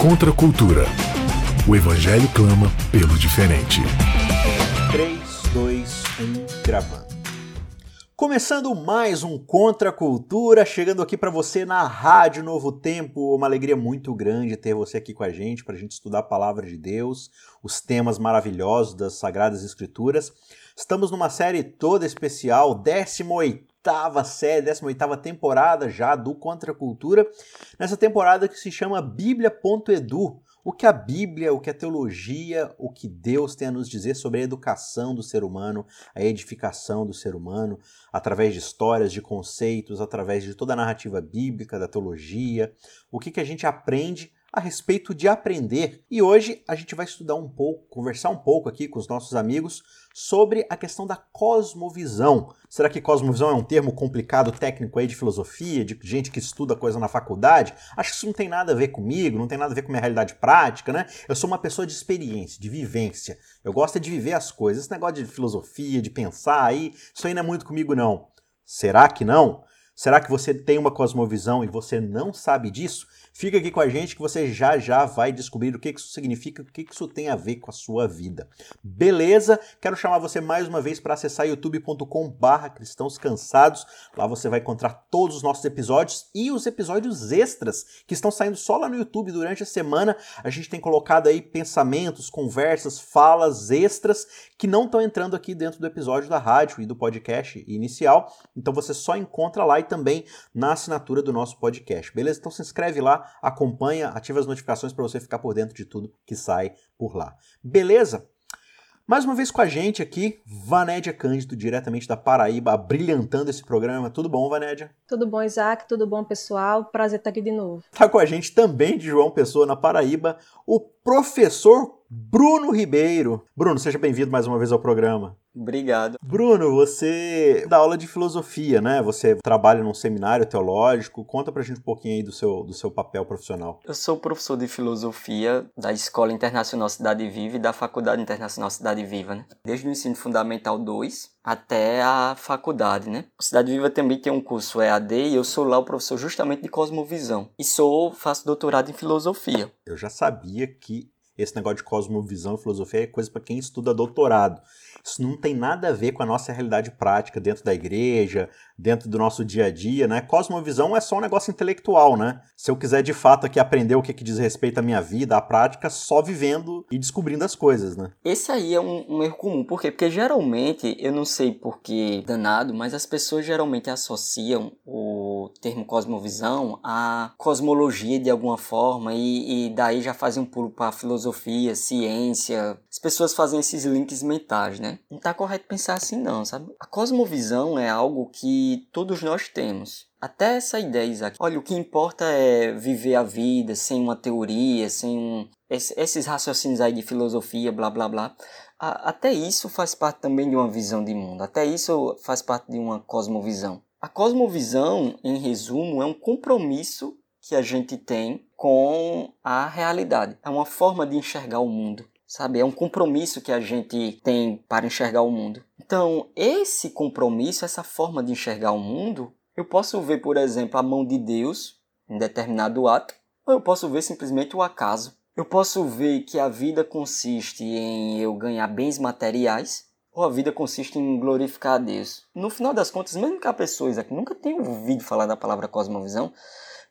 Contra a cultura. O Evangelho clama pelo diferente. 3, 2, 1, gravando. Começando mais um Contra a Cultura, chegando aqui para você na Rádio Novo Tempo. Uma alegria muito grande ter você aqui com a gente, para a gente estudar a palavra de Deus, os temas maravilhosos das Sagradas Escrituras. Estamos numa série toda especial, 18 oitava série, 18 temporada já do Contra a Cultura, nessa temporada que se chama Bíblia.edu. O que a Bíblia, o que a teologia, o que Deus tem a nos dizer sobre a educação do ser humano, a edificação do ser humano, através de histórias, de conceitos, através de toda a narrativa bíblica, da teologia, o que, que a gente aprende a respeito de aprender. E hoje a gente vai estudar um pouco, conversar um pouco aqui com os nossos amigos sobre a questão da cosmovisão. Será que cosmovisão é um termo complicado técnico aí de filosofia, de gente que estuda coisa na faculdade? Acho que isso não tem nada a ver comigo, não tem nada a ver com minha realidade prática, né? Eu sou uma pessoa de experiência, de vivência. Eu gosto de viver as coisas. Esse negócio de filosofia, de pensar aí, isso aí não é muito comigo não. Será que não? Será que você tem uma cosmovisão e você não sabe disso? Fica aqui com a gente que você já já vai descobrir o que isso significa, o que isso tem a ver com a sua vida. Beleza? Quero chamar você mais uma vez para acessar youtube.com/barra cristãos cansados. Lá você vai encontrar todos os nossos episódios e os episódios extras que estão saindo só lá no YouTube durante a semana. A gente tem colocado aí pensamentos, conversas, falas extras que não estão entrando aqui dentro do episódio da rádio e do podcast inicial. Então você só encontra lá e também na assinatura do nosso podcast. Beleza? Então se inscreve lá acompanha, ativa as notificações para você ficar por dentro de tudo que sai por lá. Beleza? Mais uma vez com a gente aqui, Vanédia Cândido, diretamente da Paraíba, brilhantando esse programa. Tudo bom, Vanédia? Tudo bom, Isaac? Tudo bom, pessoal? Prazer estar aqui de novo. Tá com a gente também de João Pessoa, na Paraíba, o professor Bruno Ribeiro. Bruno, seja bem-vindo mais uma vez ao programa. Obrigado. Bruno, você dá aula de filosofia, né? Você trabalha num seminário teológico. Conta pra gente um pouquinho aí do seu, do seu papel profissional. Eu sou professor de filosofia da Escola Internacional Cidade Viva e da Faculdade Internacional Cidade Viva, né? Desde o ensino fundamental 2 até a faculdade, né? Cidade Viva também tem um curso EAD e eu sou lá o professor justamente de cosmovisão. E sou, faço doutorado em filosofia. Eu já sabia que esse negócio de cosmovisão e filosofia é coisa para quem estuda doutorado. Isso não tem nada a ver com a nossa realidade prática dentro da igreja, dentro do nosso dia a dia, né? Cosmovisão é só um negócio intelectual, né? Se eu quiser de fato aqui aprender o que, que diz respeito à minha vida, à prática, só vivendo e descobrindo as coisas, né? Esse aí é um, um erro comum. Por quê? Porque geralmente, eu não sei por que danado, mas as pessoas geralmente associam o termo cosmovisão à cosmologia de alguma forma e, e daí já fazem um pulo para filosofia, ciência. As pessoas fazem esses links mentais, né? Não tá correto pensar assim não, sabe? A cosmovisão é algo que todos nós temos. Até essa ideia, Isaac. Olha, o que importa é viver a vida sem uma teoria, sem um... esses raciocínios aí de filosofia, blá blá blá. Até isso faz parte também de uma visão de mundo. Até isso faz parte de uma cosmovisão. A cosmovisão, em resumo, é um compromisso que a gente tem com a realidade. É uma forma de enxergar o mundo sabe? É um compromisso que a gente tem para enxergar o mundo. Então, esse compromisso, essa forma de enxergar o mundo, eu posso ver, por exemplo, a mão de Deus em determinado ato, ou eu posso ver simplesmente o acaso. Eu posso ver que a vida consiste em eu ganhar bens materiais, ou a vida consiste em glorificar a Deus. No final das contas, mesmo que a pessoa aqui nunca tenha ouvido falar da palavra cosmovisão,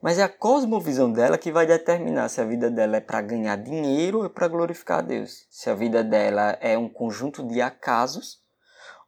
mas é a cosmovisão dela que vai determinar se a vida dela é para ganhar dinheiro ou é para glorificar a Deus. Se a vida dela é um conjunto de acasos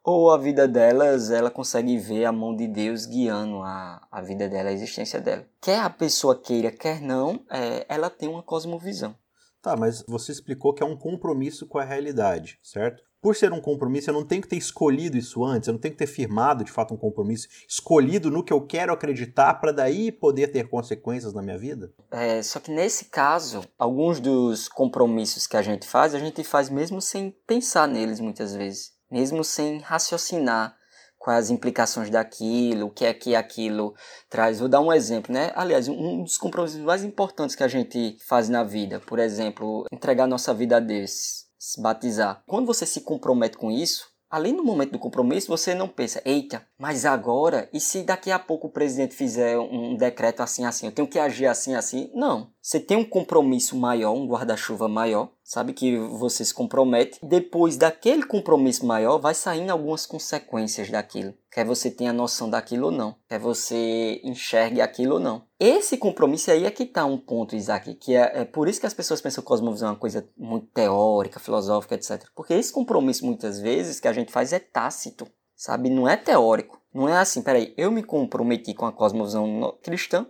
ou a vida delas ela consegue ver a mão de Deus guiando a, a vida dela, a existência dela. Quer a pessoa queira, quer não, é, ela tem uma cosmovisão. Tá, mas você explicou que é um compromisso com a realidade, certo? Por ser um compromisso, eu não tenho que ter escolhido isso antes, eu não tenho que ter firmado de fato um compromisso, escolhido no que eu quero acreditar para daí poder ter consequências na minha vida? É, só que nesse caso, alguns dos compromissos que a gente faz, a gente faz mesmo sem pensar neles muitas vezes, mesmo sem raciocinar quais as implicações daquilo, o que é que aquilo traz. Vou dar um exemplo, né? Aliás, um dos compromissos mais importantes que a gente faz na vida, por exemplo, entregar nossa vida a Deus se batizar. Quando você se compromete com isso, ali no momento do compromisso, você não pensa, eita, mas agora, e se daqui a pouco o presidente fizer um decreto assim, assim, eu tenho que agir assim, assim? Não. Você tem um compromisso maior, um guarda-chuva maior, sabe? Que você se compromete. Depois daquele compromisso maior, vai saindo algumas consequências daquilo. Quer você tenha noção daquilo ou não. Quer você enxergue aquilo ou não. Esse compromisso aí é que tá um ponto, Isaac, que é, é por isso que as pessoas pensam que cosmovisão é uma coisa muito teórica, filosófica, etc. Porque esse compromisso, muitas vezes, que a gente faz é tácito, sabe? Não é teórico. Não é assim, peraí, eu me comprometi com a cosmovisão cristã,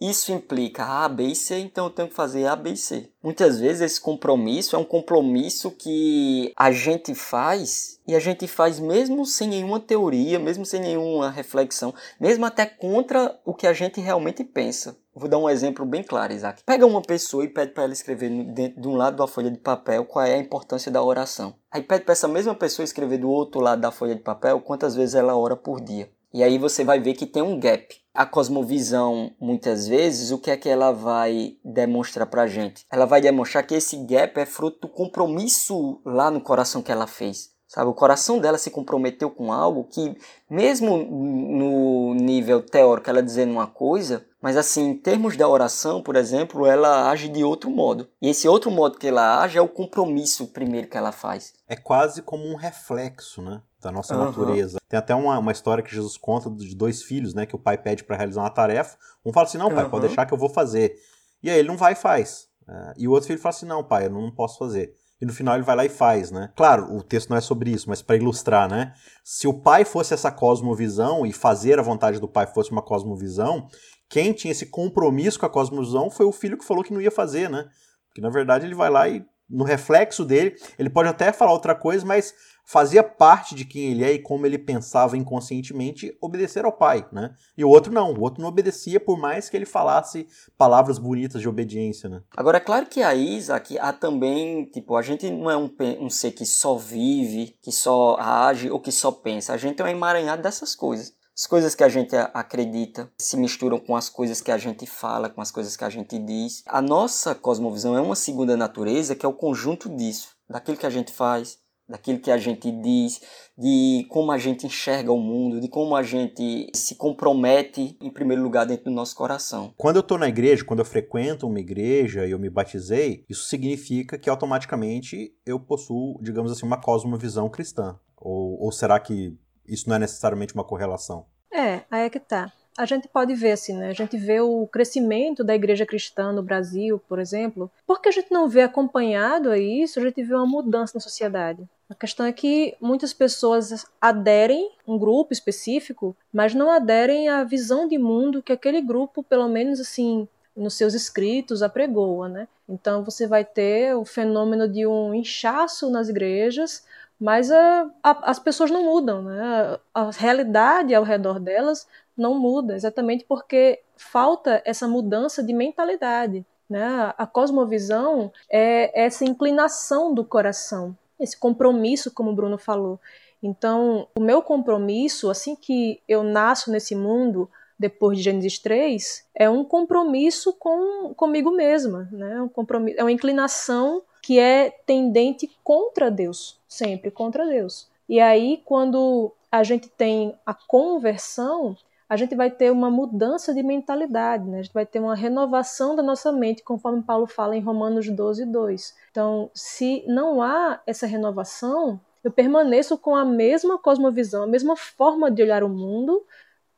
isso implica A, B e C, então eu tenho que fazer A, B e C. Muitas vezes esse compromisso é um compromisso que a gente faz e a gente faz mesmo sem nenhuma teoria, mesmo sem nenhuma reflexão, mesmo até contra o que a gente realmente pensa. Vou dar um exemplo bem claro, Isaac. Pega uma pessoa e pede para ela escrever dentro de um lado da folha de papel qual é a importância da oração. Aí pede para essa mesma pessoa escrever do outro lado da folha de papel quantas vezes ela ora por dia. E aí você vai ver que tem um gap. A cosmovisão, muitas vezes, o que é que ela vai demonstrar pra gente? Ela vai demonstrar que esse gap é fruto do compromisso lá no coração que ela fez. Sabe, o coração dela se comprometeu com algo que, mesmo no nível teórico, ela dizendo uma coisa, mas assim, em termos da oração, por exemplo, ela age de outro modo. E esse outro modo que ela age é o compromisso primeiro que ela faz. É quase como um reflexo, né? Da nossa uhum. natureza. Tem até uma, uma história que Jesus conta de dois filhos, né? Que o pai pede para realizar uma tarefa. Um fala assim: não, pai, uhum. pode deixar que eu vou fazer. E aí ele não vai e faz. É, e o outro filho fala assim: não, pai, eu não posso fazer e no final ele vai lá e faz, né? Claro, o texto não é sobre isso, mas para ilustrar, né? Se o pai fosse essa cosmovisão e fazer a vontade do pai fosse uma cosmovisão, quem tinha esse compromisso com a cosmovisão foi o filho que falou que não ia fazer, né? Porque na verdade ele vai lá e no reflexo dele, ele pode até falar outra coisa, mas fazia parte de quem ele é e como ele pensava inconscientemente obedecer ao pai, né? E o outro não, o outro não obedecia por mais que ele falasse palavras bonitas de obediência, né? Agora, é claro que a Isaac há também, tipo, a gente não é um, um ser que só vive, que só age ou que só pensa, a gente é um emaranhado dessas coisas. As coisas que a gente acredita se misturam com as coisas que a gente fala, com as coisas que a gente diz. A nossa cosmovisão é uma segunda natureza que é o conjunto disso, daquilo que a gente faz, daquilo que a gente diz, de como a gente enxerga o mundo, de como a gente se compromete, em primeiro lugar, dentro do nosso coração. Quando eu estou na igreja, quando eu frequento uma igreja e eu me batizei, isso significa que automaticamente eu possuo, digamos assim, uma cosmovisão cristã. Ou, ou será que isso não é necessariamente uma correlação. É, aí é que tá. A gente pode ver assim, né? A gente vê o crescimento da igreja cristã no Brasil, por exemplo. Porque a gente não vê acompanhado a isso, a gente vê uma mudança na sociedade. A questão é que muitas pessoas aderem a um grupo específico, mas não aderem à visão de mundo que aquele grupo, pelo menos assim, nos seus escritos, apregoa, né? Então você vai ter o fenômeno de um inchaço nas igrejas, mas a, a, as pessoas não mudam, né? A realidade ao redor delas não muda, exatamente porque falta essa mudança de mentalidade. Né? A cosmovisão é essa inclinação do coração, esse compromisso, como o Bruno falou. Então, o meu compromisso, assim que eu nasço nesse mundo, depois de Gênesis 3, é um compromisso com comigo mesma, né? Um compromisso, é uma inclinação que é tendente contra Deus, sempre contra Deus. E aí, quando a gente tem a conversão, a gente vai ter uma mudança de mentalidade, né? a gente vai ter uma renovação da nossa mente, conforme Paulo fala em Romanos 12, 2. Então, se não há essa renovação, eu permaneço com a mesma cosmovisão, a mesma forma de olhar o mundo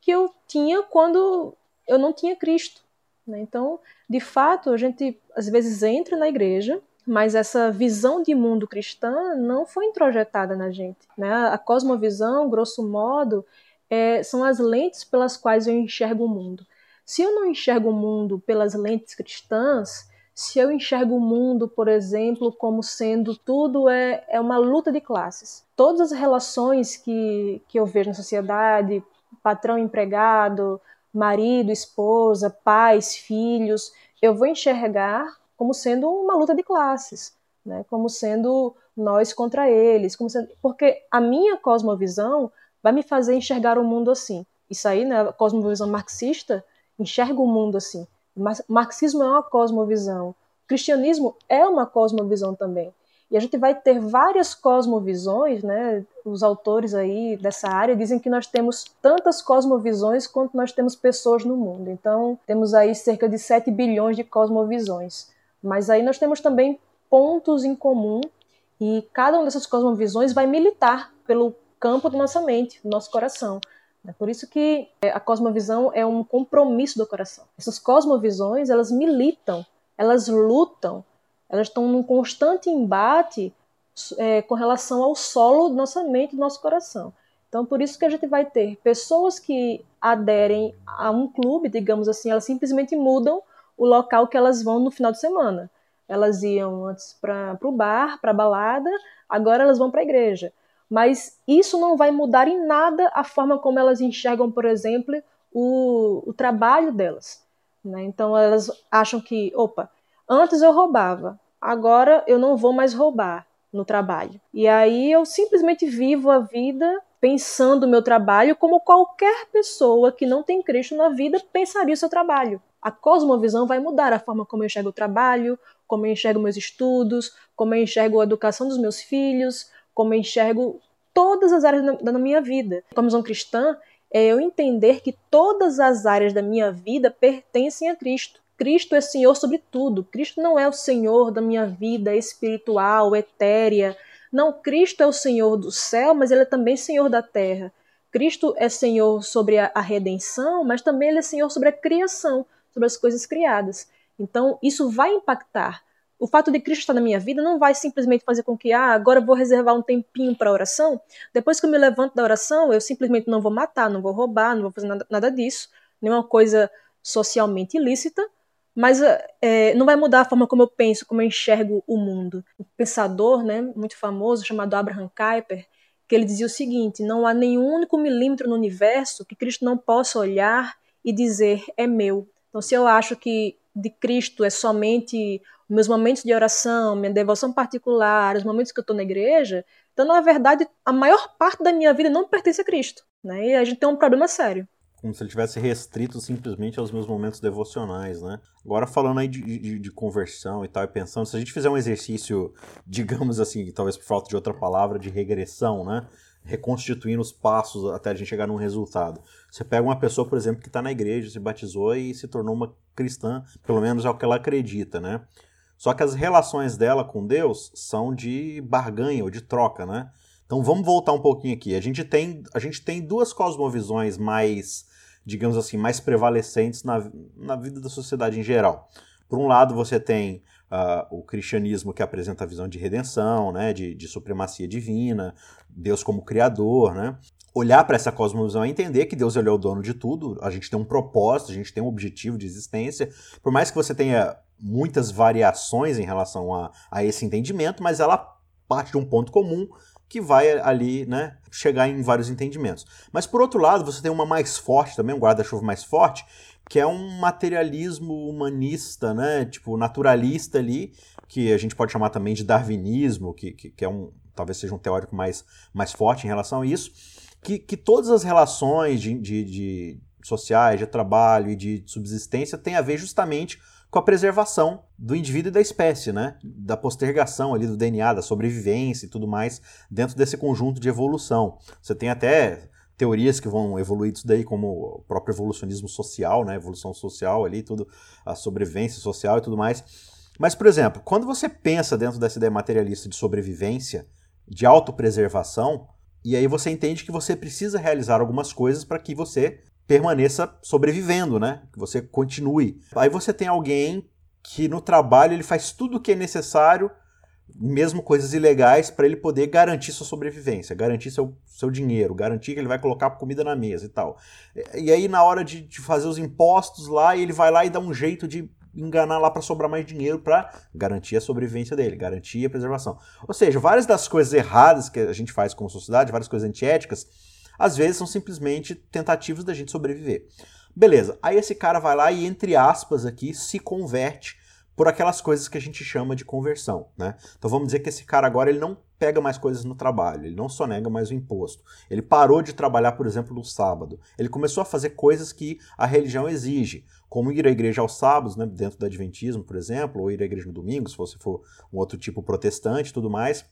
que eu tinha quando eu não tinha Cristo. Né? Então, de fato, a gente às vezes entra na igreja, mas essa visão de mundo cristã não foi introjetada na gente. Né? A cosmovisão, grosso modo, é, são as lentes pelas quais eu enxergo o mundo. Se eu não enxergo o mundo pelas lentes cristãs, se eu enxergo o mundo, por exemplo, como sendo tudo é, é uma luta de classes. Todas as relações que, que eu vejo na sociedade, patrão empregado, marido, esposa, pais, filhos, eu vou enxergar como sendo uma luta de classes, né? como sendo nós contra eles, como sendo... porque a minha cosmovisão vai me fazer enxergar o mundo assim. Isso aí, né, a cosmovisão marxista enxerga o mundo assim. O marxismo é uma cosmovisão. O cristianismo é uma cosmovisão também. E a gente vai ter várias cosmovisões, né? Os autores aí dessa área dizem que nós temos tantas cosmovisões quanto nós temos pessoas no mundo. Então, temos aí cerca de 7 bilhões de cosmovisões. Mas aí nós temos também pontos em comum e cada uma dessas cosmovisões vai militar pelo campo da nossa mente, do nosso coração. É por isso que é, a cosmovisão é um compromisso do coração. Essas cosmovisões, elas militam, elas lutam elas estão num constante embate é, com relação ao solo da nossa mente, do nosso coração. Então, por isso que a gente vai ter pessoas que aderem a um clube, digamos assim, elas simplesmente mudam o local que elas vão no final de semana. Elas iam antes para o bar, para a balada, agora elas vão para a igreja. Mas isso não vai mudar em nada a forma como elas enxergam, por exemplo, o, o trabalho delas. Né? Então, elas acham que, opa, Antes eu roubava, agora eu não vou mais roubar no trabalho. E aí eu simplesmente vivo a vida pensando o meu trabalho como qualquer pessoa que não tem Cristo na vida pensaria o seu trabalho. A cosmovisão vai mudar a forma como eu enxergo o trabalho, como eu enxergo meus estudos, como eu enxergo a educação dos meus filhos, como eu enxergo todas as áreas da minha vida. A cosmovisão cristã é eu entender que todas as áreas da minha vida pertencem a Cristo. Cristo é Senhor sobre tudo. Cristo não é o Senhor da minha vida espiritual, etérea. Não, Cristo é o Senhor do céu, mas ele é também Senhor da terra. Cristo é Senhor sobre a, a redenção, mas também ele é Senhor sobre a criação, sobre as coisas criadas. Então, isso vai impactar. O fato de Cristo estar na minha vida não vai simplesmente fazer com que, ah, agora eu vou reservar um tempinho para oração. Depois que eu me levanto da oração, eu simplesmente não vou matar, não vou roubar, não vou fazer nada, nada disso, nenhuma coisa socialmente ilícita mas é, não vai mudar a forma como eu penso, como eu enxergo o mundo. Um pensador né, muito famoso chamado Abraham Kuyper, que ele dizia o seguinte: não há nenhum único milímetro no universo que Cristo não possa olhar e dizer é meu. Então, se eu acho que de Cristo é somente meus momentos de oração, minha devoção particular, os momentos que eu estou na igreja, então, na verdade, a maior parte da minha vida não pertence a Cristo. Né? E a gente tem um problema sério como se ele tivesse restrito simplesmente aos meus momentos devocionais, né? Agora falando aí de, de, de, conversão e tal, e pensando, se a gente fizer um exercício, digamos assim, talvez por falta de outra palavra, de regressão, né? Reconstituindo os passos até a gente chegar num resultado. Você pega uma pessoa, por exemplo, que está na igreja, se batizou e se tornou uma cristã, pelo menos é o que ela acredita, né? Só que as relações dela com Deus são de barganha ou de troca, né? Então vamos voltar um pouquinho aqui. A gente tem, a gente tem duas cosmovisões mais digamos assim, mais prevalecentes na, na vida da sociedade em geral. Por um lado, você tem uh, o cristianismo que apresenta a visão de redenção, né, de, de supremacia divina, Deus como criador, né? Olhar para essa cosmovisão é entender que Deus ele é o dono de tudo, a gente tem um propósito, a gente tem um objetivo de existência. Por mais que você tenha muitas variações em relação a, a esse entendimento, mas ela parte de um ponto comum que vai ali, né, chegar em vários entendimentos. Mas por outro lado, você tem uma mais forte também, um guarda-chuva mais forte, que é um materialismo humanista, né, tipo naturalista ali, que a gente pode chamar também de darwinismo, que, que, que é um, talvez seja um teórico mais, mais forte em relação a isso, que, que todas as relações de, de, de sociais, de trabalho e de subsistência têm a ver justamente com a preservação do indivíduo e da espécie, né? Da postergação ali do DNA, da sobrevivência e tudo mais dentro desse conjunto de evolução. Você tem até teorias que vão evoluir isso daí, como o próprio evolucionismo social, né? Evolução social ali, tudo, a sobrevivência social e tudo mais. Mas, por exemplo, quando você pensa dentro dessa ideia materialista de sobrevivência, de autopreservação, e aí você entende que você precisa realizar algumas coisas para que você permaneça sobrevivendo, né? Que você continue. Aí você tem alguém que no trabalho ele faz tudo o que é necessário, mesmo coisas ilegais, para ele poder garantir sua sobrevivência, garantir seu, seu dinheiro, garantir que ele vai colocar comida na mesa e tal. E aí, na hora de, de fazer os impostos lá, ele vai lá e dá um jeito de enganar lá para sobrar mais dinheiro para garantir a sobrevivência dele, garantir a preservação. Ou seja, várias das coisas erradas que a gente faz como sociedade, várias coisas antiéticas, às vezes são simplesmente tentativas da gente sobreviver. Beleza, aí esse cara vai lá e, entre aspas, aqui, se converte por aquelas coisas que a gente chama de conversão, né? Então vamos dizer que esse cara agora ele não pega mais coisas no trabalho, ele não sonega mais o imposto. Ele parou de trabalhar, por exemplo, no sábado. Ele começou a fazer coisas que a religião exige, como ir à igreja aos sábados, né, dentro do adventismo, por exemplo, ou ir à igreja no domingo, se você for um outro tipo protestante tudo mais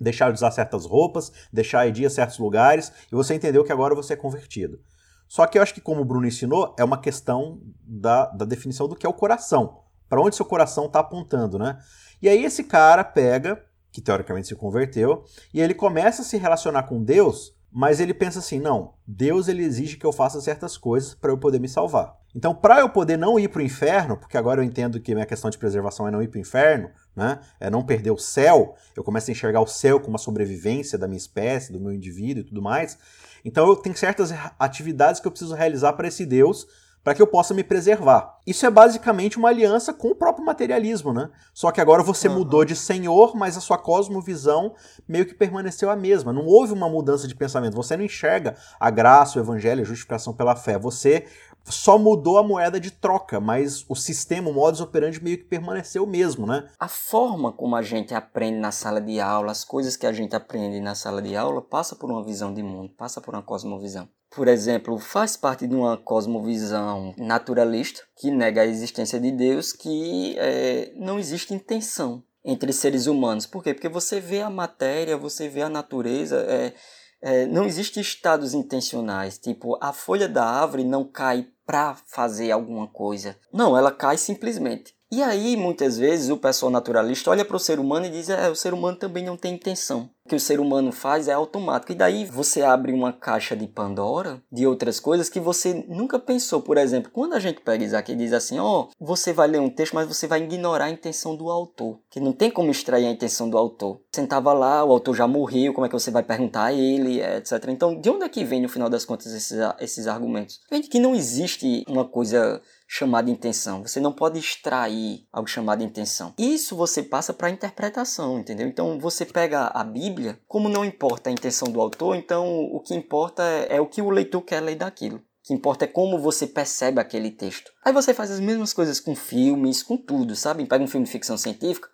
deixar de usar certas roupas, deixar de ir a certos lugares, e você entendeu que agora você é convertido. Só que eu acho que, como o Bruno ensinou, é uma questão da, da definição do que é o coração. Para onde seu coração está apontando, né? E aí esse cara pega, que teoricamente se converteu, e ele começa a se relacionar com Deus, mas ele pensa assim: não, Deus ele exige que eu faça certas coisas para eu poder me salvar. Então, para eu poder não ir para o inferno, porque agora eu entendo que minha questão de preservação é não ir para o inferno, né? É não perder o céu. Eu começo a enxergar o céu como uma sobrevivência da minha espécie, do meu indivíduo e tudo mais. Então, eu tenho certas atividades que eu preciso realizar para esse Deus para que eu possa me preservar. Isso é basicamente uma aliança com o próprio materialismo, né? Só que agora você uhum. mudou de senhor, mas a sua cosmovisão meio que permaneceu a mesma. Não houve uma mudança de pensamento. Você não enxerga a graça, o evangelho, a justificação pela fé. Você só mudou a moeda de troca, mas o sistema, o modus operandi meio que permaneceu o mesmo, né? A forma como a gente aprende na sala de aula, as coisas que a gente aprende na sala de aula, passa por uma visão de mundo, passa por uma cosmovisão por exemplo, faz parte de uma cosmovisão naturalista que nega a existência de Deus, que é, não existe intenção entre seres humanos. Por quê? Porque você vê a matéria, você vê a natureza, é, é, não existem estados intencionais. Tipo, a folha da árvore não cai para fazer alguma coisa. Não, ela cai simplesmente. E aí, muitas vezes, o pessoal naturalista olha para o ser humano e diz: é, o ser humano também não tem intenção. O que o ser humano faz é automático. E daí você abre uma caixa de Pandora de outras coisas que você nunca pensou. Por exemplo, quando a gente pega Isaac e diz assim: ó, oh, você vai ler um texto, mas você vai ignorar a intenção do autor. Que não tem como extrair a intenção do autor. Sentava lá, o autor já morreu, como é que você vai perguntar a ele, etc. Então, de onde é que vem, no final das contas, esses, esses argumentos? Vem que não existe uma coisa chamada intenção. Você não pode extrair algo chamado intenção. Isso você passa para a interpretação, entendeu? Então você pega a Bíblia, como não importa a intenção do autor, então o que importa é, é o que o leitor quer ler daquilo. Que importa é como você percebe aquele texto. Aí você faz as mesmas coisas com filmes, com tudo, sabe? Pega um filme de ficção científica,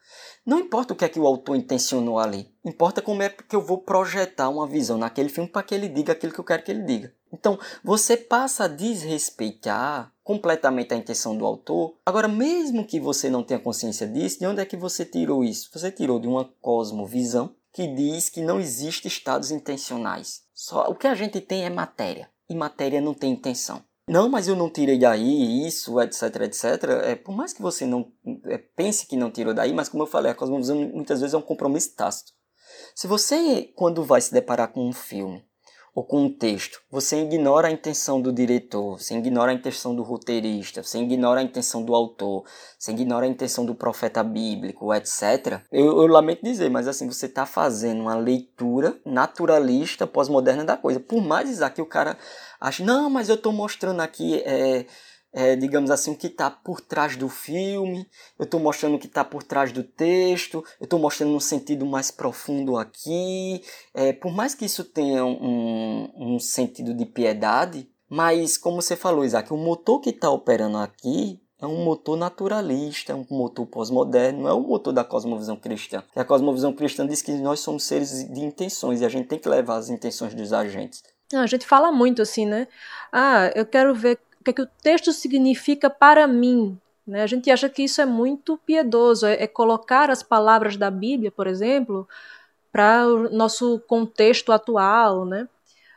não importa o que é que o autor intencionou ali, importa como é que eu vou projetar uma visão naquele filme para que ele diga aquilo que eu quero que ele diga. Então, você passa a desrespeitar completamente a intenção do autor. Agora, mesmo que você não tenha consciência disso, de onde é que você tirou isso? Você tirou de uma cosmovisão que diz que não existe estados intencionais. Só o que a gente tem é matéria, e matéria não tem intenção. Não, mas eu não tirei daí isso, etc, etc. É, por mais que você não é, pense que não tirou daí, mas como eu falei, a cosmovisão muitas vezes é um compromisso tácito. Se você, quando vai se deparar com um filme, ou com texto, você ignora a intenção do diretor, você ignora a intenção do roteirista, você ignora a intenção do autor, você ignora a intenção do profeta bíblico, etc. Eu, eu lamento dizer, mas assim, você está fazendo uma leitura naturalista, pós-moderna da coisa. Por mais que o cara ache, não, mas eu estou mostrando aqui. É, é, digamos assim, o que está por trás do filme, eu estou mostrando o que está por trás do texto, eu estou mostrando um sentido mais profundo aqui. É, por mais que isso tenha um, um sentido de piedade, mas como você falou, Isaac, o motor que está operando aqui é um motor naturalista, é um motor pós-moderno, não é o motor da cosmovisão cristã. a cosmovisão cristã diz que nós somos seres de intenções e a gente tem que levar as intenções dos agentes. a gente fala muito assim, né? Ah, eu quero ver o que, é que o texto significa para mim. Né? A gente acha que isso é muito piedoso, é, é colocar as palavras da Bíblia, por exemplo, para o nosso contexto atual, né?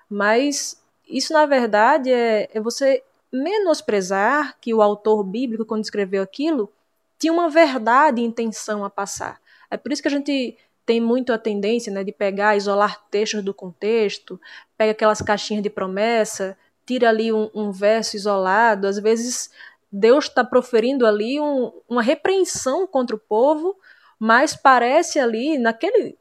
Mas isso, na verdade, é, é você menosprezar que o autor bíblico, quando escreveu aquilo, tinha uma verdade e intenção a passar. É por isso que a gente tem muito a tendência né, de pegar, isolar textos do contexto, pega aquelas caixinhas de promessa tira ali um, um verso isolado, às vezes Deus está proferindo ali um, uma repreensão contra o povo, mas parece ali, naquele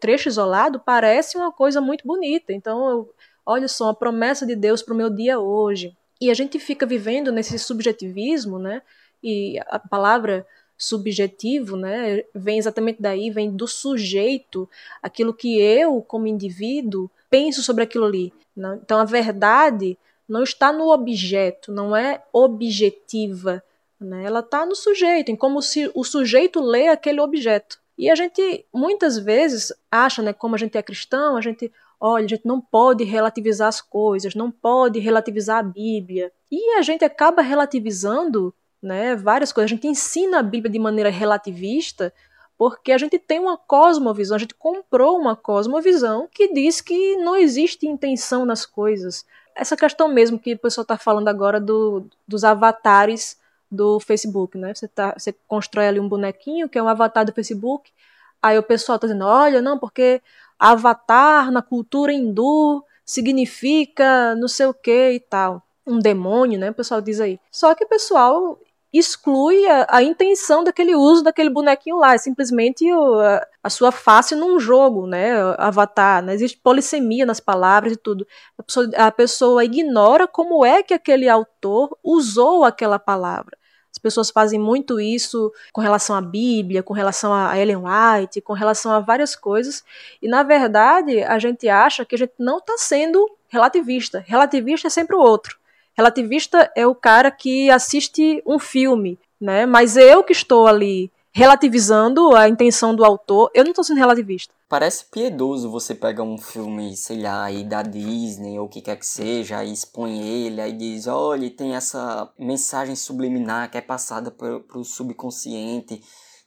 trecho isolado, parece uma coisa muito bonita. Então, eu, olha só, a promessa de Deus para o meu dia hoje. E a gente fica vivendo nesse subjetivismo, né? E a palavra subjetivo, né, vem exatamente daí, vem do sujeito, aquilo que eu, como indivíduo, penso sobre aquilo ali. Né? Então a verdade não está no objeto, não é objetiva. Né? Ela está no sujeito, em como se o sujeito lê aquele objeto. E a gente muitas vezes acha, né, como a gente é cristão, a gente, olha, a gente não pode relativizar as coisas, não pode relativizar a Bíblia. E a gente acaba relativizando né, várias coisas. A gente ensina a Bíblia de maneira relativista porque a gente tem uma cosmovisão, a gente comprou uma cosmovisão que diz que não existe intenção nas coisas. Essa questão mesmo que o pessoal está falando agora do, dos avatares do Facebook, né? Você, tá, você constrói ali um bonequinho que é um avatar do Facebook, aí o pessoal está dizendo, olha, não, porque avatar na cultura hindu significa não sei o que e tal. Um demônio, né? O pessoal diz aí. Só que pessoal exclui a, a, intenção daquele uso daquele bonequinho lá, é simplesmente o, a, a, sua face num jogo, né, avatar, né? existe polissemia nas palavras e tudo. A pessoa, a pessoa ignora como é que aquele autor usou aquela palavra. As pessoas fazem muito isso com relação à Bíblia, com relação a Ellen White, com relação a várias coisas, e na verdade a gente acha que a gente não está sendo relativista. Relativista é sempre o outro. Relativista é o cara que assiste um filme, né? Mas eu que estou ali relativizando a intenção do autor, eu não estou sendo relativista. Parece piedoso você pegar um filme, sei lá, aí da Disney ou o que quer que seja, aí expõe ele, aí diz, olha, tem essa mensagem subliminar que é passada para o subconsciente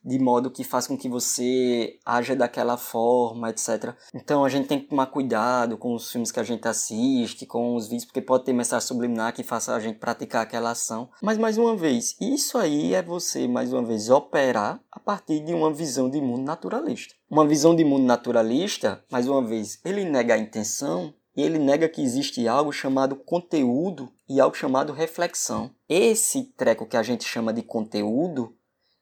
de modo que faz com que você haja daquela forma, etc. Então a gente tem que tomar cuidado com os filmes que a gente assiste, com os vídeos, porque pode ter mensagem subliminar que faça a gente praticar aquela ação. Mas mais uma vez, isso aí é você, mais uma vez, operar a partir de uma visão de mundo naturalista. Uma visão de mundo naturalista, mais uma vez, ele nega a intenção e ele nega que existe algo chamado conteúdo e algo chamado reflexão. Esse treco que a gente chama de conteúdo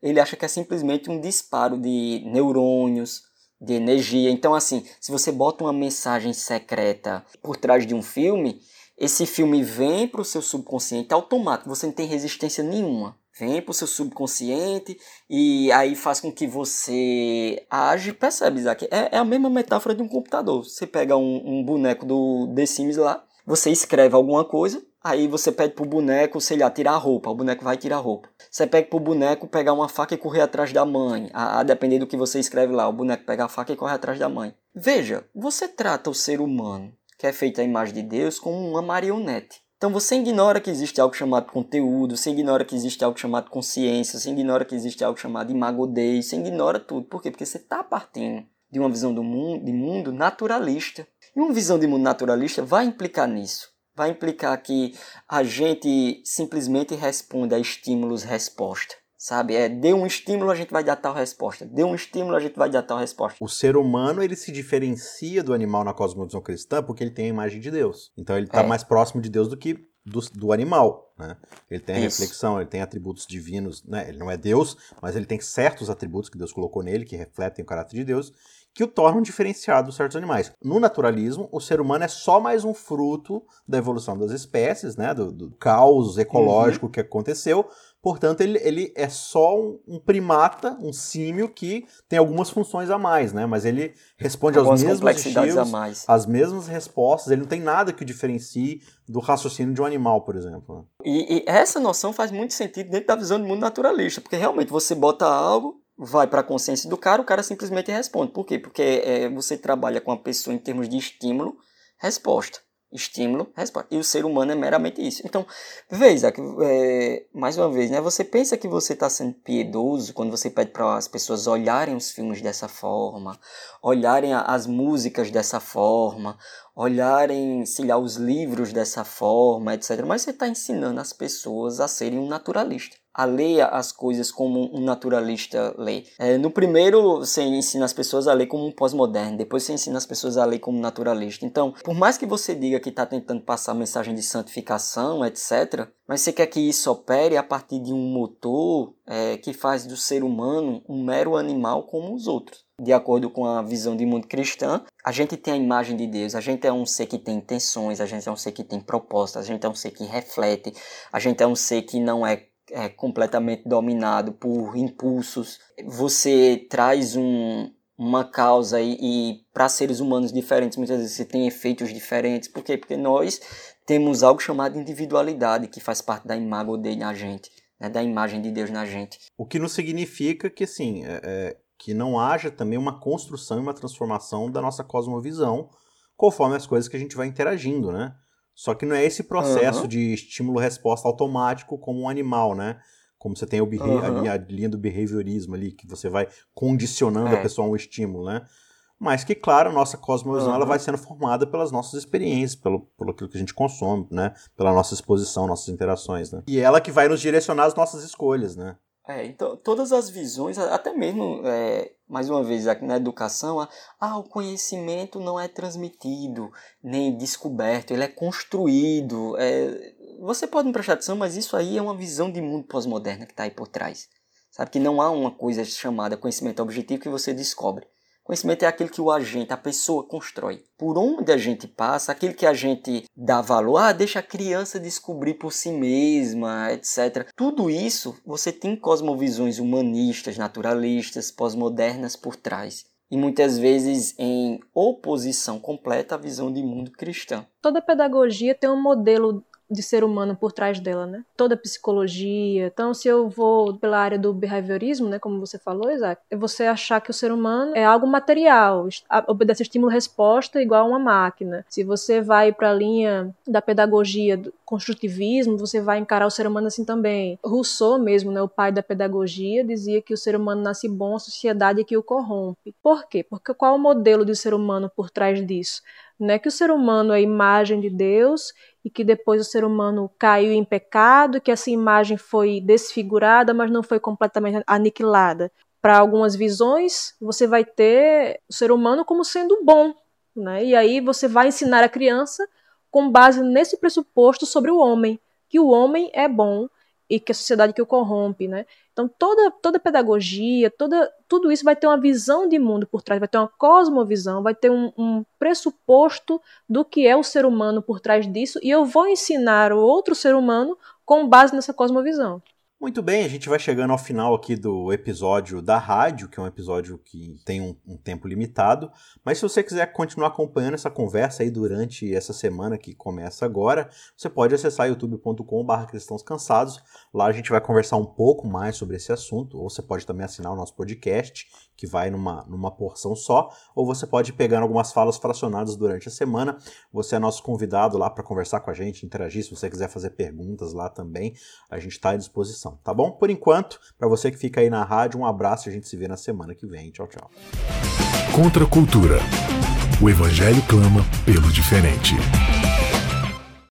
ele acha que é simplesmente um disparo de neurônios, de energia. Então, assim, se você bota uma mensagem secreta por trás de um filme, esse filme vem para o seu subconsciente automático, você não tem resistência nenhuma. Vem para o seu subconsciente e aí faz com que você age. Percebe, Isaac? É, é a mesma metáfora de um computador. Você pega um, um boneco do The Sims lá, você escreve alguma coisa, Aí você pede pro boneco, sei lá, tirar a roupa. O boneco vai tirar a roupa. Você pede pro boneco pegar uma faca e correr atrás da mãe. A, a depender do que você escreve lá, o boneco pega a faca e corre atrás da mãe. Veja, você trata o ser humano, que é feito à imagem de Deus, como uma marionete. Então você ignora que existe algo chamado conteúdo, você ignora que existe algo chamado consciência, você ignora que existe algo chamado imagodei, você ignora tudo. Por quê? Porque você está partindo de uma visão do mundo, de mundo naturalista. E uma visão de mundo naturalista vai implicar nisso vai implicar que a gente simplesmente responde a estímulos-resposta. Sabe? É, dê um estímulo, a gente vai dar tal resposta. Dê um estímulo, a gente vai dar tal resposta. O ser humano, ele se diferencia do animal na cosmovisão cristã porque ele tem a imagem de Deus. Então ele está é. mais próximo de Deus do que do, do animal, né? Ele tem reflexão, ele tem atributos divinos, né? Ele não é Deus, mas ele tem certos atributos que Deus colocou nele que refletem o caráter de Deus que o tornam diferenciado dos certos animais. No naturalismo, o ser humano é só mais um fruto da evolução das espécies, né, do, do caos ecológico uhum. que aconteceu. Portanto, ele, ele é só um, um, primata, um símio que tem algumas funções a mais, né? Mas ele responde algumas aos mesmos estilos, a mais. as mesmas respostas. Ele não tem nada que o diferencie do raciocínio de um animal, por exemplo. E, e essa noção faz muito sentido dentro da visão do mundo naturalista, porque realmente você bota algo vai para a consciência do cara, o cara simplesmente responde. Por quê? Porque é, você trabalha com a pessoa em termos de estímulo, resposta. Estímulo, resposta. E o ser humano é meramente isso. Então, veja, é, mais uma vez, né? Você pensa que você está sendo piedoso quando você pede para as pessoas olharem os filmes dessa forma, olharem as músicas dessa forma, olharem, sei lá, os livros dessa forma, etc. Mas você está ensinando as pessoas a serem um naturalista a ler as coisas como um naturalista lê. É, no primeiro, você ensina as pessoas a ler como um pós-moderno, depois você ensina as pessoas a ler como naturalista. Então, por mais que você diga que está tentando passar mensagem de santificação, etc., mas você quer que isso opere a partir de um motor é, que faz do ser humano um mero animal como os outros. De acordo com a visão de mundo cristã, a gente tem a imagem de Deus, a gente é um ser que tem intenções, a gente é um ser que tem propostas, a gente é um ser que reflete, a gente é um ser que não é é, completamente dominado por impulsos. Você traz um, uma causa e, e para seres humanos diferentes, muitas vezes você tem efeitos diferentes. Por quê? Porque nós temos algo chamado individualidade, que faz parte da imago dele na gente. né, da imagem de Deus na gente. O que não significa que, assim, é, é, que não haja também uma construção e uma transformação da nossa cosmovisão conforme as coisas que a gente vai interagindo, né? Só que não é esse processo uhum. de estímulo-resposta automático como um animal, né? Como você tem o uhum. a, a, linha do behaviorismo ali, que você vai condicionando é. a pessoa a um estímulo, né? Mas que, claro, a nossa cosmovisão uhum. ela vai sendo formada pelas nossas experiências, pelo, pelo aquilo que a gente consome, né? Pela nossa exposição, nossas interações, né? E ela que vai nos direcionar as nossas escolhas, né? É, então, todas as visões, até mesmo, é, mais uma vez, aqui na educação, ah, o conhecimento não é transmitido, nem descoberto, ele é construído. É, você pode me prestar atenção, mas isso aí é uma visão de mundo pós-moderna que está aí por trás. Sabe que não há uma coisa chamada conhecimento objetivo que você descobre. Conhecimento é aquilo que o agente, a pessoa constrói. Por onde a gente passa, aquilo que a gente dá valor, ah, deixa a criança descobrir por si mesma, etc. Tudo isso você tem cosmovisões humanistas, naturalistas, pós-modernas por trás. E muitas vezes em oposição completa à visão de mundo cristã. Toda pedagogia tem um modelo de ser humano por trás dela, né? Toda a psicologia. Então, se eu vou pela área do behaviorismo, né, como você falou, Isaac, é você achar que o ser humano é algo material, obedece estímulo-resposta igual a uma máquina. Se você vai para a linha da pedagogia do construtivismo, você vai encarar o ser humano assim também. Rousseau mesmo, né, o pai da pedagogia, dizia que o ser humano nasce bom, a sociedade é que o corrompe. Por quê? Porque qual é o modelo de ser humano por trás disso? Não é que o ser humano é a imagem de Deus e que depois o ser humano caiu em pecado, que essa imagem foi desfigurada, mas não foi completamente aniquilada. Para algumas visões, você vai ter o ser humano como sendo bom, né? E aí você vai ensinar a criança com base nesse pressuposto sobre o homem, que o homem é bom e que a sociedade que o corrompe, né? Então toda toda pedagogia, toda tudo isso vai ter uma visão de mundo por trás, vai ter uma cosmovisão, vai ter um, um pressuposto do que é o ser humano por trás disso e eu vou ensinar o outro ser humano com base nessa cosmovisão. Muito bem, a gente vai chegando ao final aqui do episódio da rádio, que é um episódio que tem um, um, tempo limitado. Mas se você quiser continuar acompanhando essa conversa aí durante essa semana que começa agora, você pode acessar youtube.com.br cristãos cansados. Lá a gente vai conversar um pouco mais sobre esse assunto, ou você pode também assinar o nosso podcast, que vai numa, numa porção só, ou você pode pegar algumas falas fracionadas durante a semana. Você é nosso convidado lá para conversar com a gente, interagir. Se você quiser fazer perguntas lá também, a gente está à disposição, tá bom? Por enquanto, para você que fica aí na rádio, um abraço e a gente se vê na semana que vem. Tchau, tchau. Contra a cultura. O Evangelho clama pelo diferente.